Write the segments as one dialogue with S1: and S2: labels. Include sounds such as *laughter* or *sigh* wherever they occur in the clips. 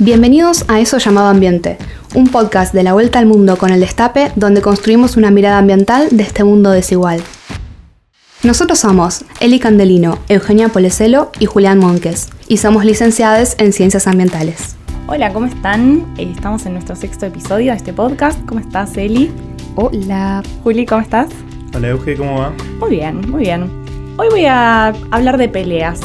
S1: Bienvenidos a Eso llamado Ambiente, un podcast de la vuelta al mundo con el destape donde construimos una mirada ambiental de este mundo desigual. Nosotros somos Eli Candelino, Eugenia Poleselo y Julián Monques, y somos licenciados en Ciencias Ambientales.
S2: Hola, ¿cómo están? Eh, estamos en nuestro sexto episodio de este podcast. ¿Cómo estás, Eli?
S1: Hola.
S2: Juli, ¿cómo estás?
S3: Hola, Euge, ¿cómo va?
S2: Muy bien, muy bien. Hoy voy a hablar de peleas.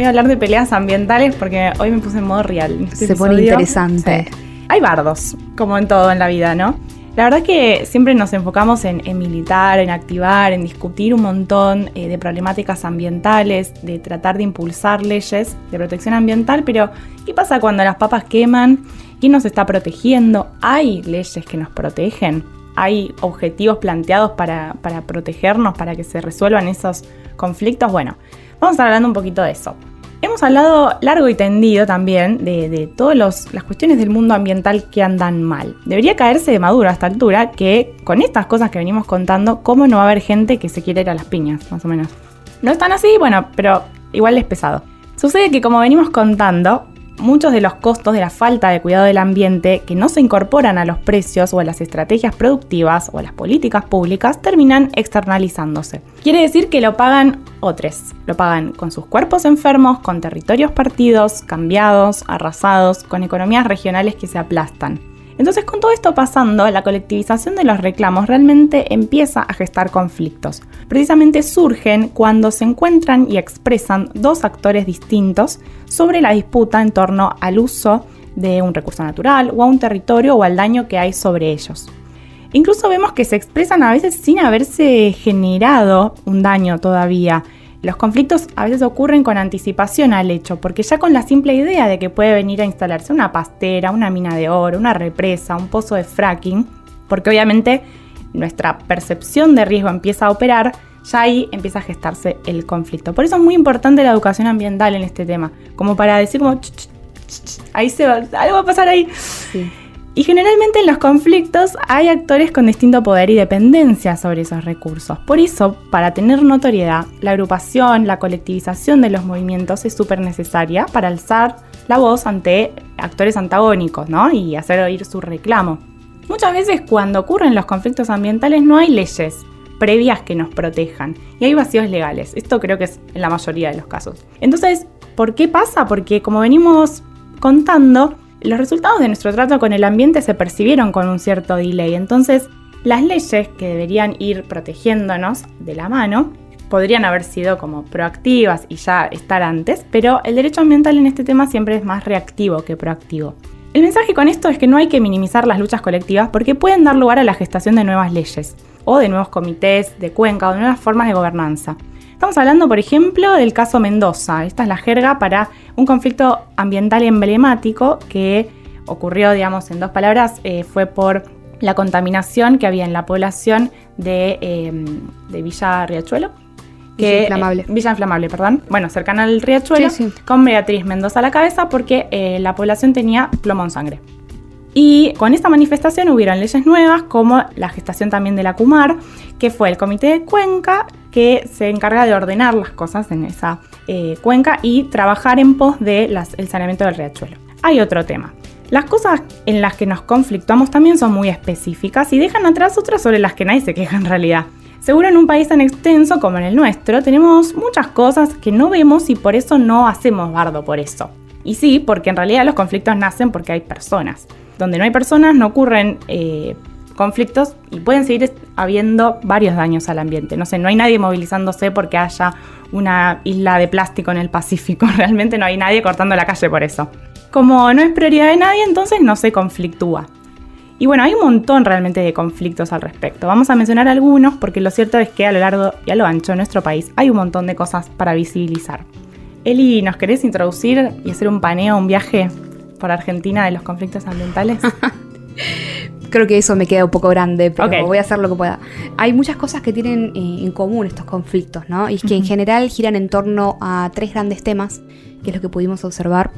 S2: Voy a hablar de peleas ambientales porque hoy me puse en modo real. este
S1: Se pone interesante.
S2: Sí. Hay bardos, como en todo en la vida, ¿no? La verdad es que siempre nos enfocamos en, en militar, en activar, en discutir un montón eh, de problemáticas ambientales, de tratar de impulsar leyes de protección ambiental, pero ¿qué pasa cuando las papas queman? ¿Quién nos está protegiendo? ¿Hay leyes que nos protegen? ¿Hay objetivos planteados para, para protegernos, para que se resuelvan esos conflictos? Bueno, vamos a estar hablando un poquito de eso. Hemos hablado largo y tendido también de, todas las cuestiones del mundo ambiental que andan mal. Debería caerse de maduro a esta altura que con estas cosas que venimos contando, ¿cómo no va a haber gente que se quiere ir a las piñas, más o menos? No es tan así, bueno, pero igual es pesado. Sucede que como venimos contando, muchos de los costos de la falta de cuidado del ambiente que no se incorporan a los precios o a las estrategias productivas o a las políticas públicas terminan externalizándose. Quiere decir que lo pagan otros. Lo pagan con sus cuerpos enfermos, con territorios partidos, cambiados, arrasados, con economías regionales que se aplastan. Entonces, con todo esto pasando, la colectivización de los reclamos realmente empieza a gestar conflictos. Precisamente surgen cuando se encuentran y expresan dos actores distintos sobre la disputa en torno al uso de un recurso natural o a un territorio o al daño que hay sobre ellos. Incluso vemos que se expresan a veces sin haberse generado un daño todavía. Los conflictos a veces ocurren con anticipación al hecho, porque ya con la simple idea de que puede venir a instalarse una pastera, una mina de oro, una represa, un pozo de fracking, porque obviamente nuestra percepción de riesgo empieza a operar, ya ahí empieza a gestarse el conflicto. Por eso es muy importante la educación ambiental en este tema, como para decir como, "Ch, ahí se va, algo va a pasar ahí.
S1: Sí.
S2: Y generalmente en los conflictos hay actores con distinto poder y dependencia sobre esos recursos. Por eso, para tener notoriedad, la agrupación, la colectivización de los movimientos es súper necesaria para alzar la voz ante actores antagónicos, ¿no? Y hacer oír su reclamo. Muchas veces cuando ocurren los conflictos ambientales no hay leyes previas que nos protejan y hay vacíos legales. Esto creo que es en la mayoría de los casos. Entonces, ¿por qué pasa? Porque como venimos contando, los resultados de nuestro trato con el ambiente se percibieron con un cierto delay. Entonces, las leyes que deberían ir protegiéndonos de la mano podrían haber sido como proactivas y ya estar antes, pero el derecho ambiental en este tema siempre es más reactivo que proactivo. El mensaje con esto es que no hay que minimizar las luchas colectivas porque pueden dar lugar a la gestación de nuevas leyes, o de nuevos comités de cuenca, o de nuevas formas de gobernanza. Estamos hablando, por ejemplo, del caso Mendoza. Esta es la jerga para un conflicto ambiental emblemático que ocurrió, digamos, en dos palabras, eh, fue por la contaminación que había en la población de, eh, de Villa Riachuelo.
S1: Villa Inflamable.
S2: Villa Inflamable, perdón. Bueno, cercana al Riachuelo,
S1: Sí, sí.
S2: con Beatriz Mendoza a la cabeza porque eh, la población tenía plomo en sangre. Y con esta manifestación hubieron leyes nuevas como la gestación también de la CUMAR, que fue el comité de cuenca que se encarga de ordenar las cosas en esa eh, cuenca y trabajar en pos del saneamiento del riachuelo. Hay otro tema. Las cosas en las que nos conflictuamos también son muy específicas y dejan atrás otras sobre las que nadie se queja en realidad. Seguro en un país tan extenso como en el nuestro tenemos muchas cosas que no vemos y por eso no hacemos bardo por eso. Y sí, porque en realidad los conflictos nacen porque hay personas. Donde no hay personas no ocurren eh, conflictos y pueden seguir habiendo varios daños al ambiente. No sé, no hay nadie movilizándose porque haya una isla de plástico en el Pacífico. *laughs* Realmente no hay nadie cortando la calle por eso. Como no es prioridad de nadie, entonces no se conflictúa. Y bueno, hay un montón realmente de conflictos al respecto. Vamos a mencionar algunos porque lo cierto es que a lo largo y a lo ancho de nuestro país hay un montón de cosas para visibilizar. Eli, ¿nos querés introducir y hacer un paneo, un viaje por Argentina de los conflictos ambientales? *laughs*
S1: Creo que eso me queda un poco grande, pero voy a hacer lo que pueda. Hay muchas cosas que tienen eh, en común estos conflictos, ¿no? Y es que en general giran en torno a tres grandes temas, que es lo que pudimos observar.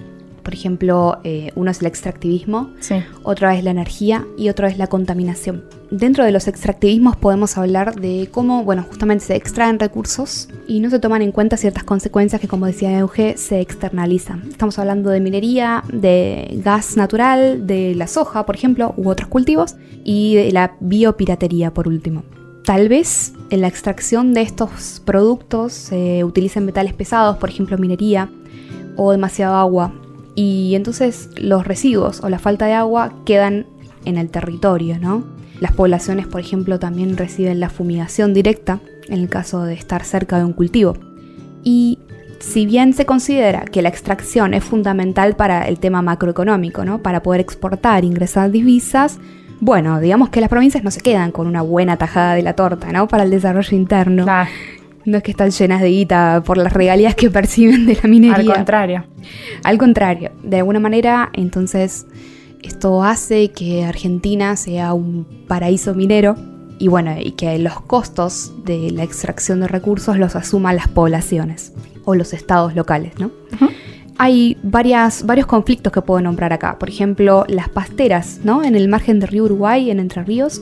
S1: Por ejemplo, eh, uno es el extractivismo,
S2: Sí.
S1: otro es la energía y otro es la contaminación. Dentro de los extractivismos podemos hablar de cómo, bueno, justamente se extraen recursos y no se toman en cuenta ciertas consecuencias que, como decía Euge, se externalizan. Estamos hablando de minería, de gas natural, de la soja, por ejemplo, u otros cultivos, y de la biopiratería, por último. Tal vez en la extracción de estos productos se utilicen metales pesados, por ejemplo minería, o demasiado agua, y entonces los residuos o la falta de agua quedan en el territorio, ¿no? Las poblaciones, por ejemplo, también reciben la fumigación directa en el caso de estar cerca de un cultivo. Y si bien se considera que la extracción es fundamental para el tema macroeconómico, ¿no? Para poder exportar, ingresar divisas, bueno, digamos que las provincias no se quedan con una buena tajada de la torta, ¿no? Para el desarrollo interno. No es que están llenas de guita por las regalías que perciben de la minería.
S2: Al contrario.
S1: Al contrario, de alguna manera, entonces esto hace que Argentina sea un paraíso minero y bueno, y que los costos de la extracción de recursos los asuman las poblaciones o los estados locales, ¿no? Hay varias, varios conflictos que puedo nombrar acá. Por ejemplo, las pasteras, ¿no? En el margen del río Uruguay, en Entre Ríos,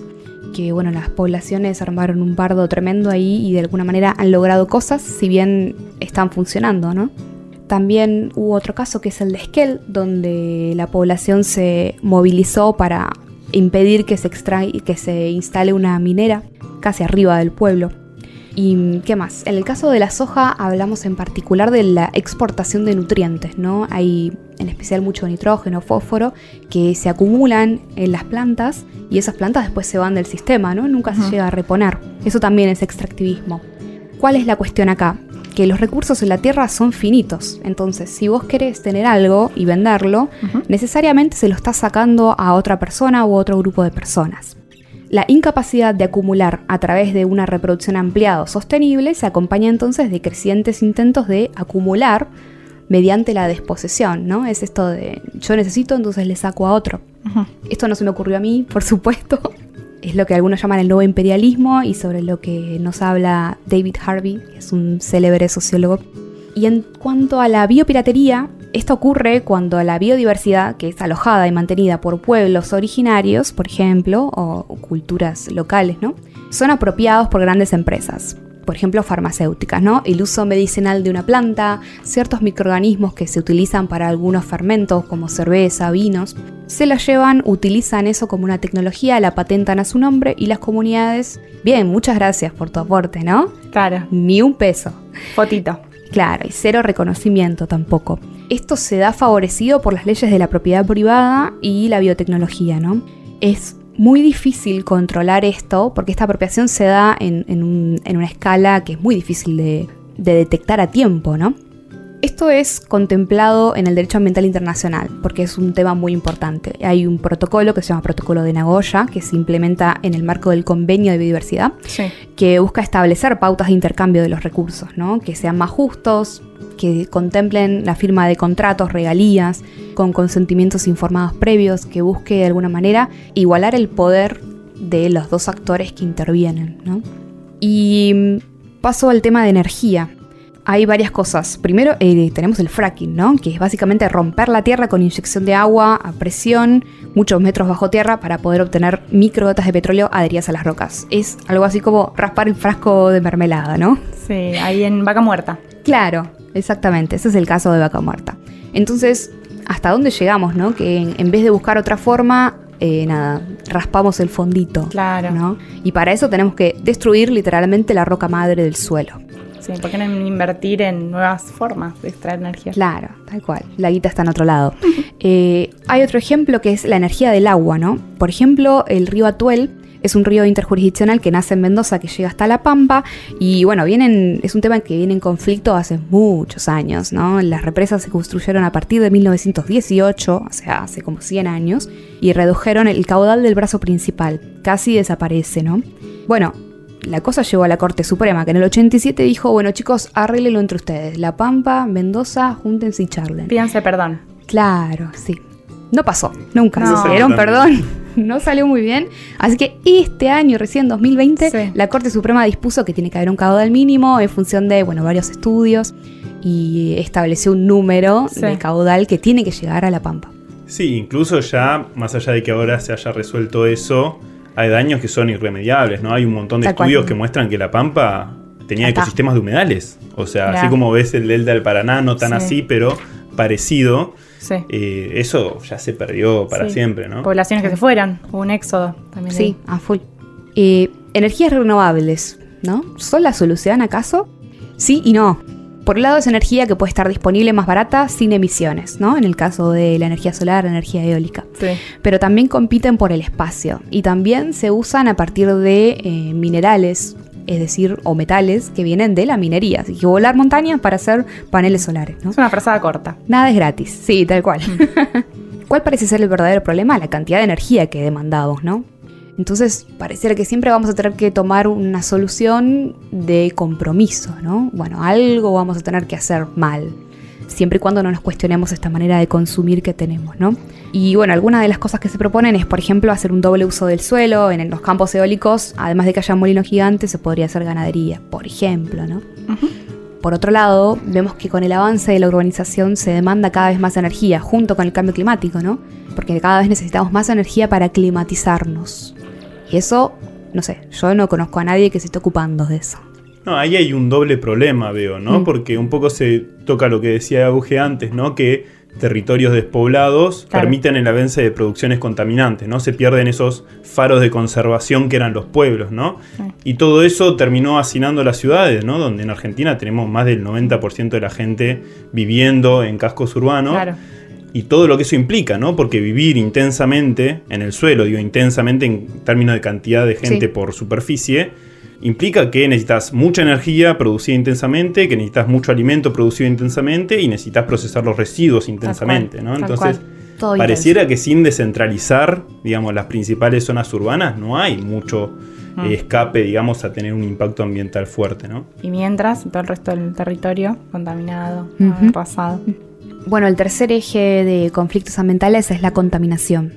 S1: que bueno, las poblaciones armaron un bardo tremendo ahí y de alguna manera han logrado cosas, si bien están funcionando, ¿no? También hubo otro caso que es el de Esquel, donde la población se movilizó para impedir que se, extrae, que se instale una minera casi arriba del pueblo. ¿Y qué más? En el caso de la soja hablamos en particular de la exportación de nutrientes, ¿no? Hay en especial mucho nitrógeno, fósforo, que se acumulan en las plantas y esas plantas después se van del sistema, ¿no? Nunca se llega a reponer. Eso también es extractivismo. ¿Cuál es la cuestión acá? Que los recursos en la tierra son finitos. Entonces, si vos querés tener algo y venderlo, necesariamente se lo estás sacando a otra persona u otro grupo de personas. La incapacidad de acumular a través de una reproducción ampliada o sostenible se acompaña entonces de crecientes intentos de acumular mediante la desposesión, ¿no? Es esto de yo necesito, entonces le saco a otro. Esto no se me ocurrió a mí, por supuesto. *laughs* Es lo que algunos llaman el nuevo imperialismo y sobre lo que nos habla David Harvey, que es un célebre sociólogo. Y en cuanto a la biopiratería, esto ocurre cuando la biodiversidad, que es alojada y mantenida por pueblos originarios, por ejemplo, o culturas locales, ¿no? Son apropiados por grandes empresas. Por ejemplo, farmacéuticas, ¿no? El uso medicinal de una planta, ciertos microorganismos que se utilizan para algunos fermentos como cerveza, vinos, se la llevan, utilizan eso como una tecnología, la patentan a su nombre y las comunidades, bien, muchas gracias por tu aporte, ¿no?
S2: Claro.
S1: Ni un peso.
S2: Fotito.
S1: Claro, y cero reconocimiento tampoco. Esto se da favorecido por las leyes de la propiedad privada y la biotecnología, ¿no? Es muy difícil controlar esto porque esta apropiación se da en, en un- en una escala que es muy difícil de, de detectar a tiempo, ¿no? Esto es contemplado en el derecho ambiental internacional porque es un tema muy importante. Hay un protocolo que se llama Protocolo de Nagoya que se implementa en el marco del Convenio de Biodiversidad
S2: Sí.
S1: que busca establecer pautas de intercambio de los recursos, ¿no? que sean más justos, que contemplen la firma de contratos, regalías, con consentimientos informados previos, que busque de alguna manera igualar el poder de los dos actores que intervienen. ¿no? Y mm, paso al tema de energía. Hay varias cosas. Primero eh, tenemos el fracking, ¿no? Que es básicamente romper la tierra con inyección de agua a presión, muchos metros bajo tierra, para poder obtener microgotas de petróleo adheridas a las rocas. Es algo así como raspar el frasco de mermelada, ¿no?
S2: Sí, ahí en Vaca Muerta.
S1: Claro, exactamente. Ese es el caso de vaca muerta. Entonces, ¿hasta dónde llegamos, no? Que en, en vez de buscar otra forma, eh, nada, raspamos el fondito.
S2: Claro.
S1: ¿no? Y para eso tenemos que destruir literalmente la roca madre del suelo.
S2: Sí, ¿por qué no invertir en nuevas formas de extraer energía?
S1: Claro, tal cual. La guita está en otro lado. *laughs* Eh, hay otro ejemplo que es la energía del agua, ¿no? Por ejemplo, el río Atuel es un río interjurisdiccional que nace en Mendoza, que llega hasta La Pampa. Y bueno, vienen, es un tema que viene en conflicto hace muchos años, ¿no? Las represas se construyeron a partir de 1918, o sea, hace como 100 años, y redujeron el caudal del brazo principal. Casi desaparece, ¿no? Bueno, la cosa llegó a la Corte Suprema, que en el 87 dijo, bueno chicos, arréglenlo entre ustedes. La Pampa, Mendoza, júntense y charlen.
S2: Pídanse perdón.
S1: Claro, sí. No pasó, nunca.
S2: No.
S1: Se dieron perdón. *laughs* no salió muy bien. Así que este año, recién 2020, la Corte Suprema dispuso que tiene que haber un caudal mínimo en función de, bueno, varios estudios y estableció un número de caudal que tiene que llegar a la Pampa.
S3: Sí, incluso ya, más allá de que ahora se haya resuelto eso, hay daños que son irremediables, ¿no? Hay un montón de estudios que muestran que la Pampa tenía ecosistemas de humedales. O sea, así como ves el delta del Paraná, no tan así, pero parecido. Eh, eso ya se perdió para siempre, ¿no?
S2: Poblaciones que se fueran, hubo un éxodo también.
S1: Sí, a full. Eh, energías renovables, ¿no? ¿Son la solución acaso? Sí y no. Por un lado es energía que puede estar disponible más barata sin emisiones, ¿no? En el caso de la energía solar, la energía eólica. Sí. Pero también compiten por el espacio y también se usan a partir de eh, minerales, es decir, o metales que vienen de la minería. Así que volar montañas para hacer paneles solares, ¿no?
S2: Es una frazada corta.
S1: Nada es gratis, sí, tal cual. Mm. *laughs* ¿Cuál parece ser el verdadero problema? La cantidad de energía que demandamos, ¿no? Entonces, pareciera que siempre vamos a tener que tomar una solución de compromiso, ¿no? Bueno, algo vamos a tener que hacer mal, siempre y cuando no nos cuestionemos esta manera de consumir que tenemos, ¿no? Y bueno, algunas de las cosas que se proponen es, por ejemplo, hacer un doble uso del suelo. En los campos eólicos, además de que haya molinos gigantes, se podría hacer ganadería, por ejemplo, ¿no? Por otro lado, vemos que con el avance de la urbanización se demanda cada vez más energía, junto con el cambio climático, ¿no? Porque cada vez necesitamos más energía para climatizarnos. Y eso, no sé, yo no conozco a nadie que se esté ocupando de eso.
S3: No, ahí hay un doble problema, veo, ¿no? Mm. Porque un poco se toca lo que decía Auge antes, ¿no? Que territorios despoblados permiten el avance de producciones contaminantes, ¿no? Se pierden esos faros de conservación que eran los pueblos, ¿no? Y todo eso terminó hacinando las ciudades, ¿no? Donde en Argentina tenemos más del 90% de la gente viviendo en cascos urbanos. Claro y todo lo que eso implica, ¿no? Porque vivir intensamente en el suelo, digo intensamente en términos de cantidad de gente por superficie, implica que necesitas mucha energía producida intensamente, que necesitas mucho alimento producido intensamente y necesitas procesar los residuos intensamente, ¿no? Entonces, pareciera que sin descentralizar, digamos, las principales zonas urbanas, no hay mucho mm. escape, digamos, a tener un impacto ambiental fuerte, ¿no?
S2: Y mientras, todo el resto del territorio contaminado, pasado.
S1: Bueno, el tercer eje de conflictos ambientales es la contaminación.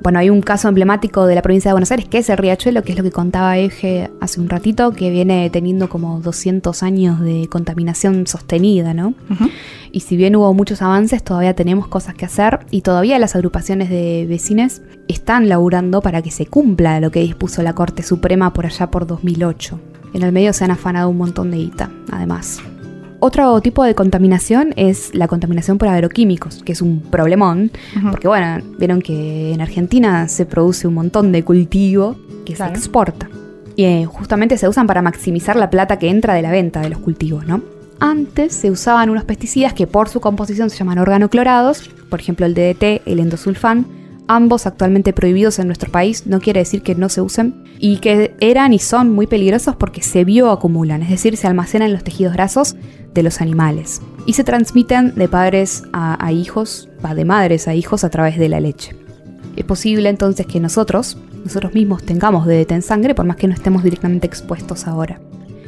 S1: Bueno, hay un caso emblemático de la provincia de Buenos Aires que es el riachuelo, que es lo que contaba Eje hace un ratito, que viene teniendo como 200 años de contaminación sostenida, ¿no? Y si bien hubo muchos avances, todavía tenemos cosas que hacer y todavía las agrupaciones de vecinos están laburando para que se cumpla lo que dispuso la Corte Suprema por allá por 2008. En el medio se han afanado un montón de guita, además. Otro tipo de contaminación es la contaminación por agroquímicos, que es un problemón, porque bueno, vieron que en Argentina se produce un montón de cultivo que se exporta. Y eh, justamente se usan para maximizar la plata que entra de la venta de los cultivos, ¿no? Antes se usaban unos pesticidas que por su composición se llaman organoclorados, por ejemplo el DDT, el endosulfán, ambos actualmente prohibidos en nuestro país, no quiere decir que no se usen, y que eran y son muy peligrosos porque se bioacumulan, es decir, se almacenan en los tejidos grasos de los animales y se transmiten de padres a, hijos, de madres a hijos a través de la leche. Es posible entonces que nosotros, nosotros mismos tengamos DDT en sangre por más que no estemos directamente expuestos ahora.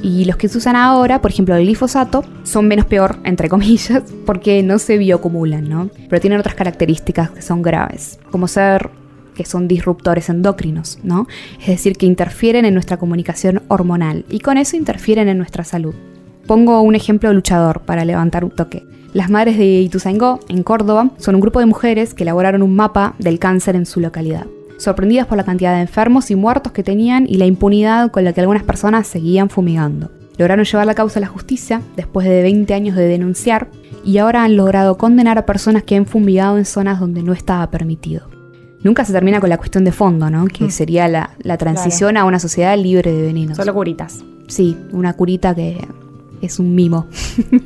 S1: Y los que se usan ahora, por ejemplo el glifosato, son menos peor, entre comillas, *laughs* porque no se bioacumulan, ¿no? Pero tienen otras características que son graves, como ser que son disruptores endocrinos, ¿no? Es decir, que interfieren en nuestra comunicación hormonal y con eso interfieren en nuestra salud. Pongo un ejemplo luchador para levantar un toque. Las madres de Ituzaingó, en Córdoba, son un grupo de mujeres que elaboraron un mapa del cáncer en su localidad. Sorprendidas por la cantidad de enfermos y muertos que tenían y la impunidad con la que algunas personas seguían fumigando. Lograron llevar la causa a la justicia después de 20 años de denunciar y ahora han logrado condenar a personas que han fumigado en zonas donde no estaba permitido. Nunca se termina con la cuestión de fondo, ¿no? Que mm. sería la, transición a una sociedad libre de venenos.
S2: Solo curitas.
S1: Sí, una curita que es un mimo.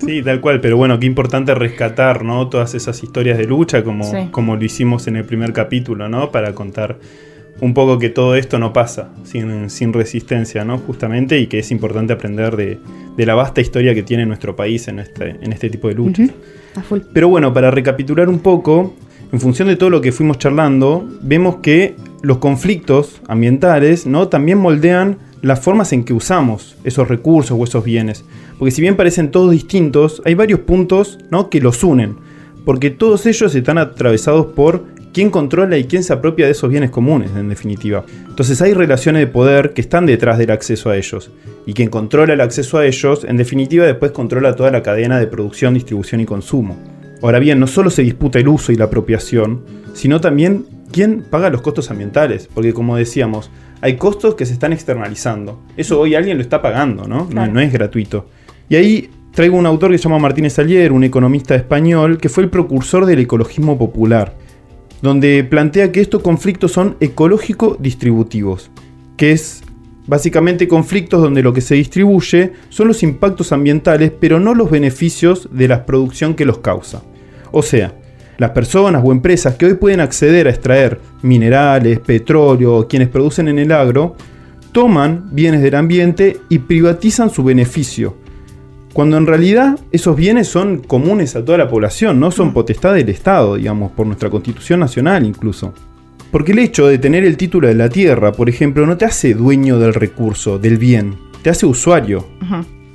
S3: Sí, tal cual, pero bueno, qué importante rescatar, ¿no? Todas esas historias de lucha como, como lo hicimos en el primer capítulo, ¿no? Para contar un poco que todo esto no pasa sin, sin resistencia, ¿no? Justamente, y que es importante aprender de, la vasta historia que tiene nuestro país en este, en este tipo de luchas. Pero bueno, para recapitular un poco, en función de todo lo que fuimos charlando, vemos que los conflictos ambientales, ¿no? También moldean las formas en que usamos esos recursos o esos bienes. Porque si bien parecen todos distintos, hay varios puntos ¿no? que los unen. Porque todos ellos están atravesados por quién controla y quién se apropia de esos bienes comunes, en definitiva. Entonces hay relaciones de poder que están detrás del acceso a ellos. Y quien controla el acceso a ellos, en definitiva, después controla toda la cadena de producción, distribución y consumo. Ahora bien, no solo se disputa el uso y la apropiación, sino también quién paga los costos ambientales. Porque como decíamos, hay costos que se están externalizando. Eso hoy alguien lo está pagando, ¿no? No, no es gratuito. Y ahí traigo un autor que se llama Martínez Alier, un economista español, que fue el precursor del ecologismo popular donde plantea que estos conflictos son ecológico-distributivos, que es básicamente conflictos donde lo que se distribuye son los impactos ambientales, pero no los beneficios de la producción que los causa. O sea, las personas o empresas que hoy pueden acceder a extraer minerales, petróleo o quienes producen en el agro, toman bienes del ambiente y privatizan su beneficio, cuando en realidad esos bienes son comunes a toda la población, no son potestad del Estado, digamos, por nuestra Constitución Nacional incluso. Porque el hecho de tener el título de la tierra, por ejemplo, no te hace dueño del recurso, del bien, te hace usuario.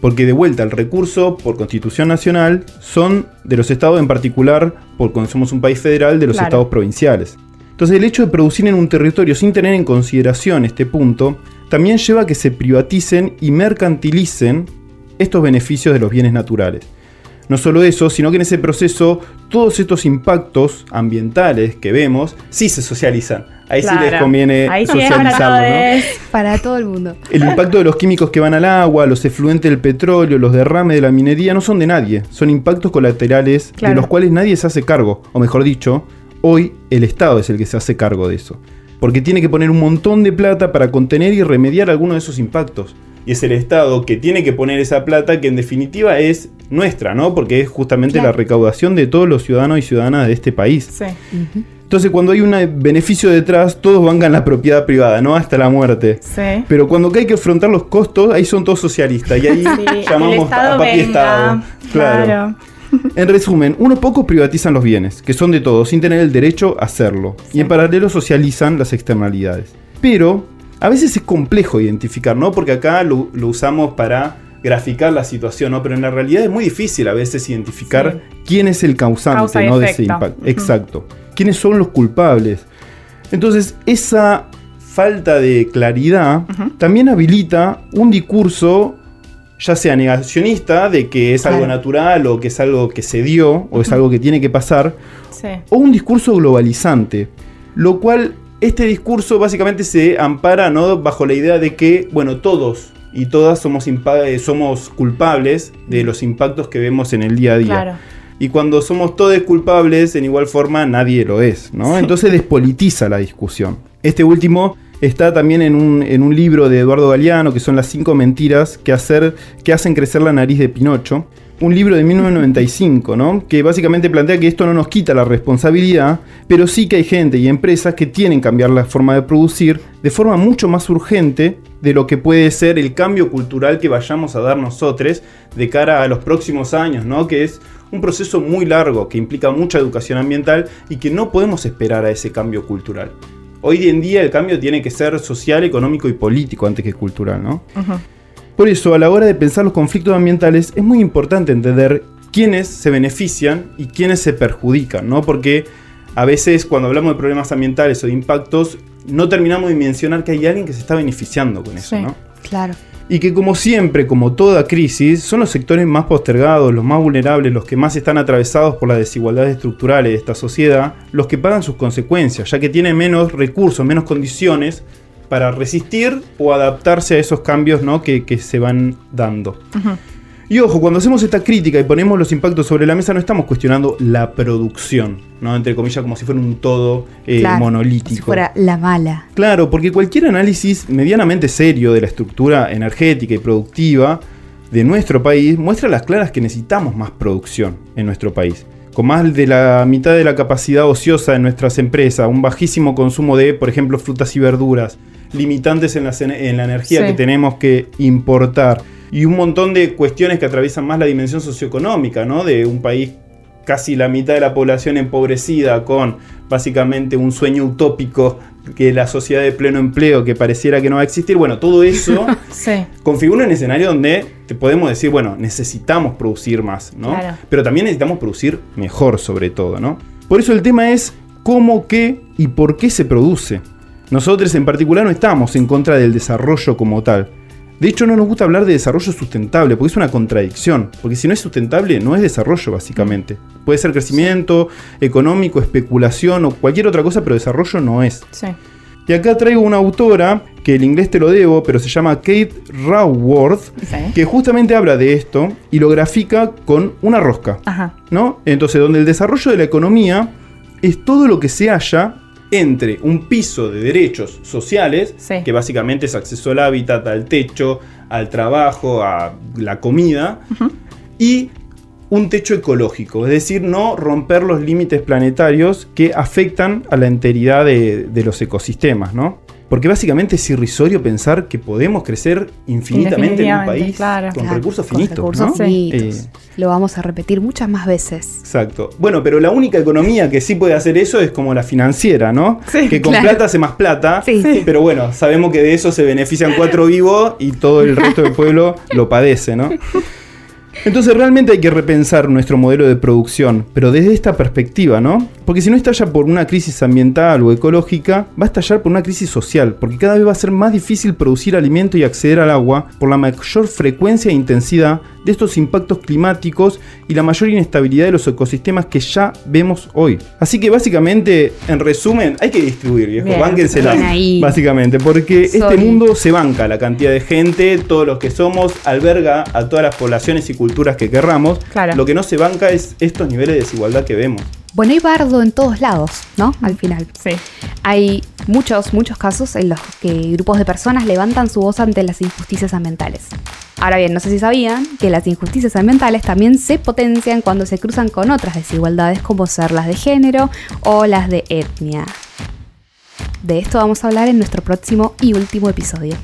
S3: Porque de vuelta, el recurso, por Constitución Nacional, son de los estados en particular, porque somos un país federal, de los estados provinciales. Entonces el hecho de producir en un territorio sin tener en consideración este punto, también lleva a que se privaticen y mercantilicen estos beneficios de los bienes naturales. No solo eso, sino que en ese proceso todos estos impactos ambientales que vemos sí se socializan. Ahí sí les conviene socializarlo.
S1: Para todo el mundo.
S3: El impacto de los químicos que van al agua, los efluentes del petróleo, los derrames de la minería no son de nadie. Son impactos colaterales de los cuales nadie se hace cargo. O mejor dicho, hoy el Estado es el que se hace cargo de eso. Porque tiene que poner un montón de plata para contener y remediar algunos de esos impactos y es el Estado que tiene que poner esa plata que en definitiva es nuestra, ¿no? Porque es justamente la recaudación de todos los ciudadanos y ciudadanas de este país. Sí. Entonces, cuando hay un beneficio detrás, todos bancan la propiedad privada, ¿no? Hasta la muerte. Sí. Pero cuando hay que afrontar los costos, ahí son todos socialistas. Y ahí *laughs* llamamos a papi Estado. Claro. En resumen, unos pocos privatizan los bienes, que son de todos, sin tener el derecho a hacerlo. Y en paralelo socializan las externalidades. Pero a veces es complejo identificar, ¿no? Porque acá lo, usamos para graficar la situación, ¿no? Pero en la realidad es muy difícil a veces identificar quién es el causante ¿no? de ese impacto. Exacto. ¿Quiénes son los culpables? Entonces, esa falta de claridad también habilita un discurso, ya sea negacionista, de que es algo natural o que es algo que se dio o es algo que tiene que pasar, o un discurso globalizante, lo cual este discurso básicamente se ampara ¿no? bajo la idea de que, bueno, todos y todas somos, eh, somos culpables de los impactos que vemos en el día a día. Y cuando somos todos culpables, en igual forma nadie lo es, ¿no? Entonces despolitiza la discusión. Este último está también en un, en un, libro de Eduardo Galeano, que son las cinco mentiras que, hacer, que hacen crecer la nariz de Pinocho un libro de 1995, ¿no? Que básicamente plantea que esto no nos quita la responsabilidad, pero sí que hay gente y empresas que tienen que cambiar la forma de producir de forma mucho más urgente de lo que puede ser el cambio cultural que vayamos a dar nosotros de cara a los próximos años, ¿no? Que es un proceso muy largo que implica mucha educación ambiental y que no podemos esperar a ese cambio cultural. Hoy en día el cambio tiene que ser social, económico y político antes que cultural, ¿no? Por eso, a la hora de pensar los conflictos ambientales, es muy importante entender quiénes se benefician y quiénes se perjudican, ¿no? Porque a veces cuando hablamos de problemas ambientales o de impactos, no terminamos de mencionar que hay alguien que se está beneficiando con eso, ¿no?
S1: Claro.
S3: Y que como siempre, como toda crisis, son los sectores más postergados, los más vulnerables, los que más están atravesados por las desigualdades estructurales de esta sociedad, los que pagan sus consecuencias, ya que tienen menos recursos, menos condiciones para resistir o adaptarse a esos cambios ¿no? que, se van dando. Y ojo, cuando hacemos esta crítica y ponemos los impactos sobre la mesa, no estamos cuestionando la producción, ¿no? Entre comillas, como si fuera un todo eh, monolítico. Si
S1: fuera la mala.
S3: Claro, porque cualquier análisis medianamente serio de la estructura energética y productiva de nuestro país muestra las claras que necesitamos más producción en nuestro país con más de la mitad de la capacidad ociosa de nuestras empresas, un bajísimo consumo de, por ejemplo, frutas y verduras, limitantes en la energía que tenemos que importar y un montón de cuestiones que atraviesan más la dimensión socioeconómica, ¿no? De un país casi la mitad de la población empobrecida con básicamente un sueño utópico que la sociedad de pleno empleo que pareciera que no va a existir. Bueno, todo eso *laughs* configura un escenario donde te podemos decir, bueno, necesitamos producir más, ¿no? Pero también necesitamos producir mejor sobre todo, ¿no? Por eso el tema es cómo, qué y por qué se produce. Nosotros en particular no estamos en contra del desarrollo como tal. De hecho, no nos gusta hablar de desarrollo sustentable, porque es una contradicción. Porque si no es sustentable, no es desarrollo, básicamente. Puede ser crecimiento económico, especulación o cualquier otra cosa, pero desarrollo no es.
S2: Sí.
S3: Y acá traigo una autora, que el inglés te lo debo, pero se llama Kate Raworth,
S2: Sí.
S3: que justamente habla de esto y lo grafica con una rosca.
S2: Ajá.
S3: ¿no? Entonces, donde el desarrollo de la economía es todo lo que se halla entre un piso de derechos sociales,
S2: Sí.
S3: que básicamente es acceso al hábitat, al techo, al trabajo, a la comida, y un techo ecológico, es decir, no romper los límites planetarios que afectan a la enteridad de, de los ecosistemas, ¿no? Porque básicamente es irrisorio pensar que podemos crecer infinitamente en un país
S2: claro.
S3: con
S1: Claro,
S3: recursos
S1: con
S3: finitos,
S1: recursos
S3: ¿no?
S1: finitos.
S3: Eh,
S1: Lo vamos a repetir muchas más veces.
S3: Exacto. Bueno, pero la única economía que sí puede hacer eso es como la financiera, ¿no?
S2: Sí,
S3: que con
S1: claro.
S3: plata hace más plata.
S1: Sí, sí.
S3: Pero bueno, sabemos que de eso se benefician cuatro vivos y todo el resto del pueblo lo padece, ¿no? Entonces realmente hay que repensar nuestro modelo de producción, pero desde esta perspectiva, ¿no? Porque si no estalla por una crisis ambiental o ecológica, va a estallar por una crisis social, porque cada vez va a ser más difícil producir alimento y acceder al agua por la mayor frecuencia e intensidad de estos impactos climáticos y la mayor inestabilidad de los ecosistemas que ya vemos hoy. Así que básicamente, en resumen, hay que distribuir, viejo,
S2: Bien,
S3: bánquensela,
S1: bien ahí.
S3: básicamente, porque este mundo se banca la cantidad de gente, todos los que somos, alberga a todas las poblaciones y culturas que querramos.
S2: Claro.
S3: Lo que no se banca es estos niveles de desigualdad que vemos.
S1: Bueno, hay bardo en todos lados, ¿no? Al final.
S2: Sí.
S1: Hay muchos, muchos casos en los que grupos de personas levantan su voz ante las injusticias ambientales. Ahora bien, no sé si sabían que las injusticias ambientales también se potencian cuando se cruzan con otras desigualdades como ser las de género o las de etnia. De esto vamos a hablar en nuestro próximo y último episodio.